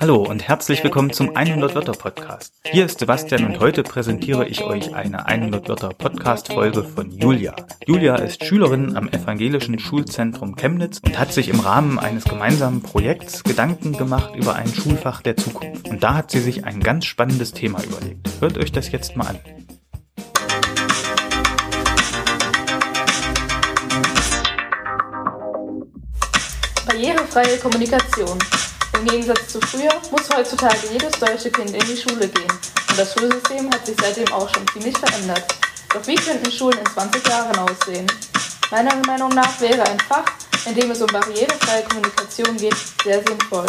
Hallo und herzlich willkommen zum 100 Wörter Podcast. Hier ist Sebastian und heute präsentiere ich euch eine 100 Wörter Podcast Folge von Julia. Julia ist Schülerin am Evangelischen Schulzentrum Chemnitz und hat sich im Rahmen eines gemeinsamen Projekts Gedanken gemacht über ein Schulfach der Zukunft. Und da hat sie sich ein ganz spannendes Thema überlegt. Hört euch das jetzt mal an. Barrierefreie Kommunikation. Im Gegensatz zu früher muss heutzutage jedes deutsche Kind in die Schule gehen und das Schulsystem hat sich seitdem auch schon ziemlich verändert. Doch wie könnten Schulen in 20 Jahren aussehen? Meiner Meinung nach wäre ein Fach, in dem es um barrierefreie Kommunikation geht, sehr sinnvoll.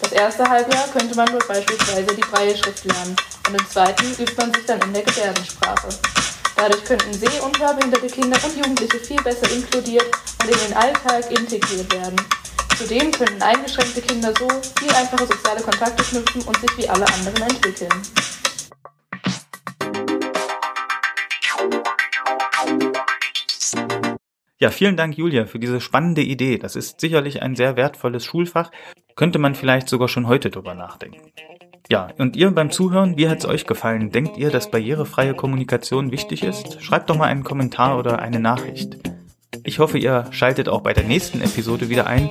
Das erste Halbjahr könnte man dort beispielsweise die Breie-Schrift lernen und im zweiten übt man sich dann in der Gebärdensprache. Dadurch könnten seh- und hörbehinderte Kinder und Jugendliche viel besser inkludiert und in den Alltag integriert werden. Zudem können eingeschränkte Kinder so viel einfache soziale Kontakte knüpfen und sich wie alle anderen entwickeln. Ja, vielen Dank, Julia, für diese spannende Idee. Das ist sicherlich ein sehr wertvolles Schulfach. Könnte man vielleicht sogar schon heute drüber nachdenken. Ja, und ihr beim Zuhören, wie hat's euch gefallen? Denkt ihr, dass barrierefreie Kommunikation wichtig ist? Schreibt doch mal einen Kommentar oder eine Nachricht. Ich hoffe, ihr schaltet auch bei der nächsten Episode wieder ein.